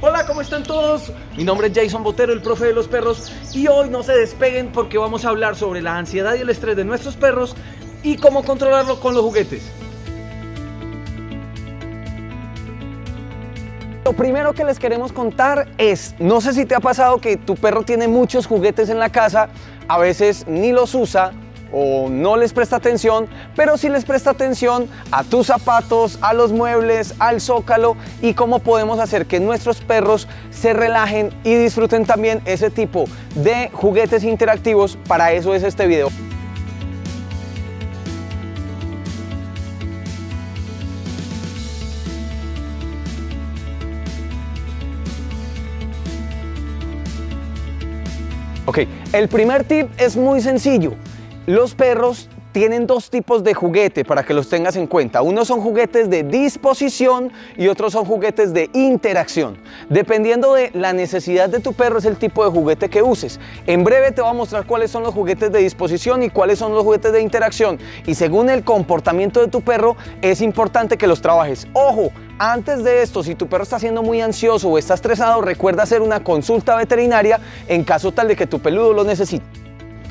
Hola, ¿cómo están todos? Mi nombre es Jason Botero, el profe de los perros, y hoy no se despeguen porque vamos a hablar sobre la ansiedad y el estrés de nuestros perros y cómo controlarlo con los juguetes. Lo primero que les queremos contar es, no sé si te ha pasado que tu perro tiene muchos juguetes en la casa, a veces ni los usa o no les presta atención, pero sí les presta atención a tus zapatos, a los muebles, al zócalo y cómo podemos hacer que nuestros perros se relajen y disfruten también ese tipo de juguetes interactivos. Para eso es este video. Ok, el primer tip es muy sencillo. Los perros tienen dos tipos de juguete para que los tengas en cuenta. Unos son juguetes de disposición y otros son juguetes de interacción. Dependiendo de la necesidad de tu perro es el tipo de juguete que uses. En breve te voy a mostrar cuáles son los juguetes de disposición y cuáles son los juguetes de interacción. Y según el comportamiento de tu perro es importante que los trabajes. Ojo, antes de esto, si tu perro está siendo muy ansioso o está estresado, recuerda hacer una consulta veterinaria en caso tal de que tu peludo lo necesite.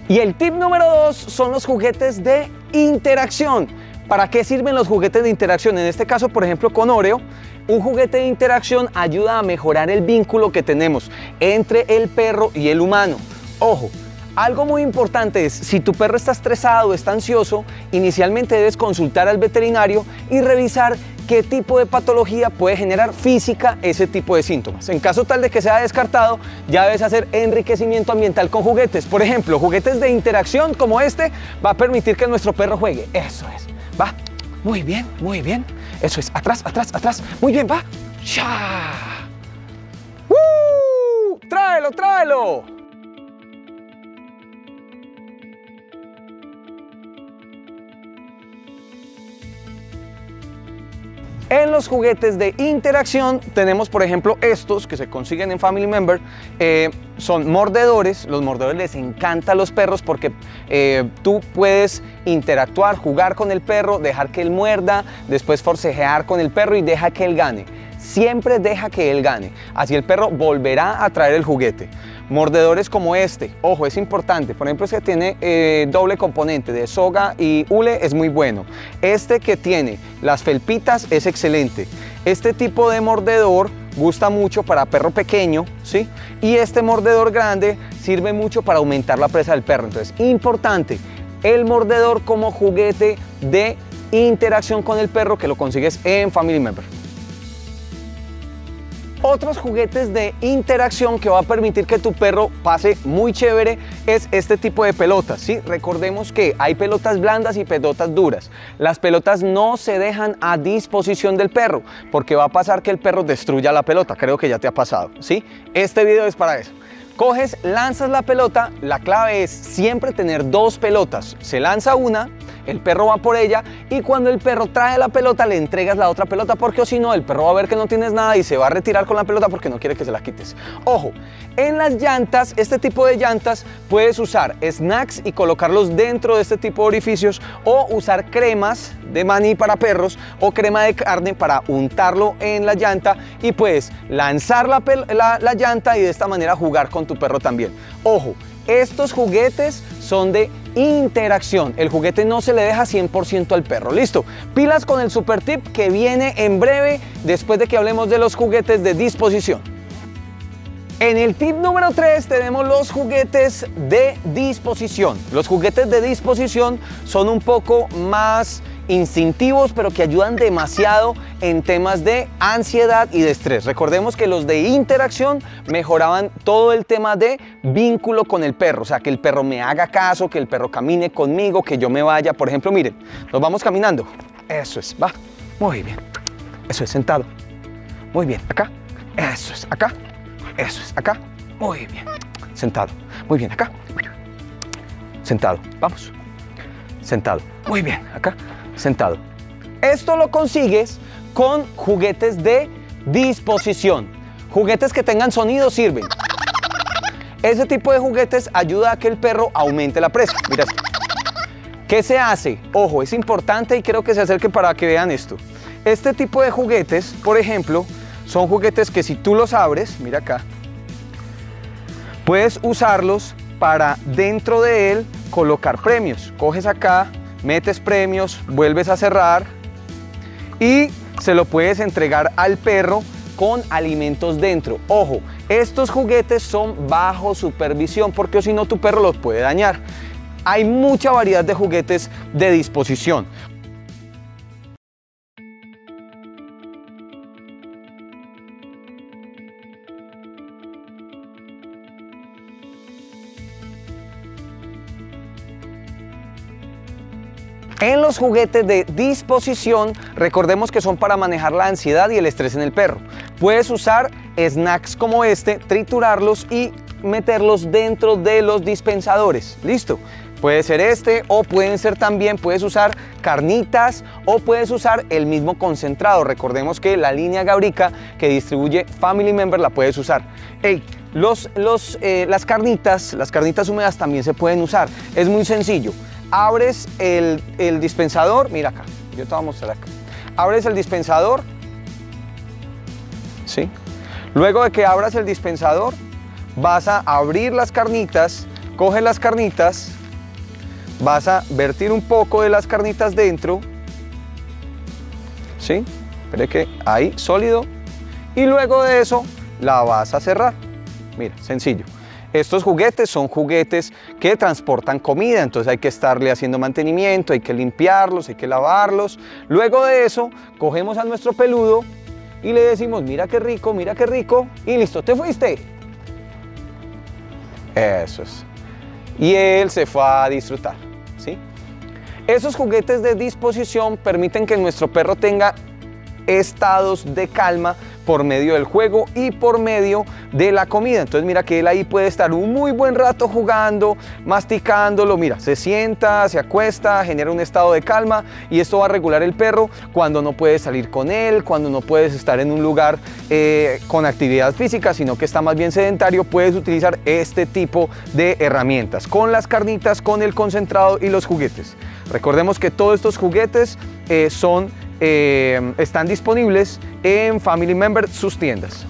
Y el tip número dos son los juguetes de interacción. ¿Para qué sirven los juguetes de interacción? En este caso, por ejemplo, con Oreo, un juguete de interacción ayuda a mejorar el vínculo que tenemos entre el perro y el humano. Ojo, algo muy importante es, si tu perro está estresado o está ansioso, inicialmente debes consultar al veterinario y revisar qué tipo de patología puede generar física ese tipo de síntomas. En caso tal de que sea descartado, ya debes hacer enriquecimiento ambiental con juguetes. Por ejemplo, juguetes de interacción como este va a permitir que nuestro perro juegue. Eso es. Va. Muy bien, muy bien. Eso es. Atrás, atrás, atrás. Muy bien, va. ¡Ya! ¡Uh! ¡Tráelo, tráelo! En los juguetes de interacción tenemos, por ejemplo, estos que se consiguen en Family Member. Eh, son mordedores. Los mordedores les encanta a los perros porque eh, tú puedes interactuar, jugar con el perro, dejar que él muerda, después forcejear con el perro y deja que él gane. Siempre deja que él gane. Así el perro volverá a traer el juguete. Mordedores como este, ojo, es importante. Por ejemplo, este tiene eh, doble componente de soga y hule es muy bueno. Este que tiene las felpitas es excelente. Este tipo de mordedor gusta mucho para perro pequeño, ¿sí? Y este mordedor grande sirve mucho para aumentar la presa del perro. Entonces, importante, el mordedor como juguete de interacción con el perro que lo consigues en Family Member. Otros juguetes de interacción que va a permitir que tu perro pase muy chévere es este tipo de pelotas. ¿sí? Recordemos que hay pelotas blandas y pelotas duras. Las pelotas no se dejan a disposición del perro porque va a pasar que el perro destruya la pelota. Creo que ya te ha pasado. ¿sí? Este video es para eso. Coges, lanzas la pelota. La clave es siempre tener dos pelotas. Se lanza una el perro va por ella y cuando el perro trae la pelota le entregas la otra pelota porque o si no el perro va a ver que no tienes nada y se va a retirar con la pelota porque no quiere que se la quites. Ojo, en las llantas, este tipo de llantas puedes usar snacks y colocarlos dentro de este tipo de orificios o usar cremas de maní para perros o crema de carne para untarlo en la llanta y puedes lanzar la, la llanta y de esta manera jugar con tu perro también. Ojo, estos juguetes son de interacción. El juguete no se le deja 100% al perro. Listo. Pilas con el super tip que viene en breve después de que hablemos de los juguetes de disposición. En el tip número 3 tenemos los juguetes de disposición. Los juguetes de disposición son un poco más instintivos, pero que ayudan demasiado en temas de ansiedad y de estrés. Recordemos que los de interacción mejoraban todo el tema de vínculo con el perro, o sea, que el perro me haga caso, que el perro camine conmigo, que yo me vaya. Por ejemplo, miren, nos vamos caminando. Eso es, va. Muy bien. Eso es sentado. Muy bien, acá. Eso es, acá. Eso es, acá. Muy bien. Sentado. Muy bien, acá. Sentado. Vamos. Sentado. Muy bien, acá sentado. Esto lo consigues con juguetes de disposición. Juguetes que tengan sonido sirven. Ese tipo de juguetes ayuda a que el perro aumente la presa. Mira ¿Qué se hace? Ojo, es importante y quiero que se acerquen para que vean esto. Este tipo de juguetes, por ejemplo, son juguetes que si tú los abres, mira acá, puedes usarlos para dentro de él colocar premios. Coges acá, metes premios, vuelves a cerrar y se lo puedes entregar al perro con alimentos dentro. Ojo, estos juguetes son bajo supervisión porque si no tu perro los puede dañar. Hay mucha variedad de juguetes de disposición. En los juguetes de disposición, recordemos que son para manejar la ansiedad y el estrés en el perro. Puedes usar snacks como este, triturarlos y meterlos dentro de los dispensadores. Listo. Puede ser este o pueden ser también, puedes usar carnitas o puedes usar el mismo concentrado. Recordemos que la línea Gabrica que distribuye Family Member la puedes usar. Los, eh, las carnitas, las carnitas húmedas también se pueden usar. Es muy sencillo abres el, dispensador, mira acá, yo te voy a mostrar acá. Abres el dispensador, ¿sí? Luego de que abras el dispensador, vas a abrir las carnitas, coge las carnitas, vas a vertir un poco de las carnitas dentro, ¿sí? Espere que ahí, sólido, y luego de eso la vas a cerrar. Mira, sencillo. Estos juguetes son juguetes que transportan comida, entonces hay que estarle haciendo mantenimiento, hay que limpiarlos, hay que lavarlos. Luego de eso, cogemos a nuestro peludo y le decimos, mira qué rico, mira qué rico, y listo, te fuiste. Eso es. Y él se fue a disfrutar, ¿sí? Esos juguetes de disposición permiten que nuestro perro tenga estados de calma por medio del juego y por medio de la comida. Entonces mira que él ahí puede estar un muy buen rato jugando, masticándolo, mira, se sienta, se acuesta, genera un estado de calma y esto va a regular el perro cuando no puedes salir con él, cuando no puedes estar en un lugar eh, con actividad física, sino que está más bien sedentario, puedes utilizar este tipo de herramientas con las carnitas, con el concentrado y los juguetes. Recordemos que todos estos juguetes eh, son eh, están disponibles en Family Member sus tiendas.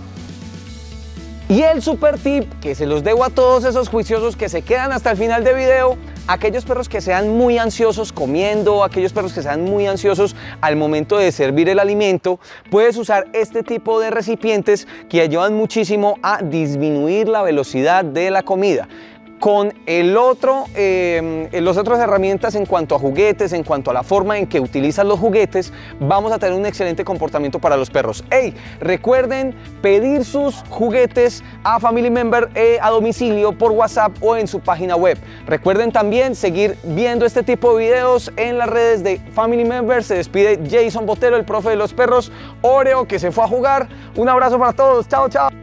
Y el super tip que se los debo a todos esos juiciosos que se quedan hasta el final del video, aquellos perros que sean muy ansiosos comiendo, aquellos perros que sean muy ansiosos al momento de servir el alimento, puedes usar este tipo de recipientes que ayudan muchísimo a disminuir la velocidad de la comida con el otro, eh, las otras herramientas en cuanto a juguetes, en cuanto a la forma en que utilizan los juguetes, vamos a tener un excelente comportamiento para los perros. Hey, recuerden pedir sus juguetes a Family Member eh, a domicilio por WhatsApp o en su página web. Recuerden también seguir viendo este tipo de videos en las redes de Family Member. Se despide Jason Botero, el profe de los perros, Oreo, que se fue a jugar. Un abrazo para todos. Chao, chao.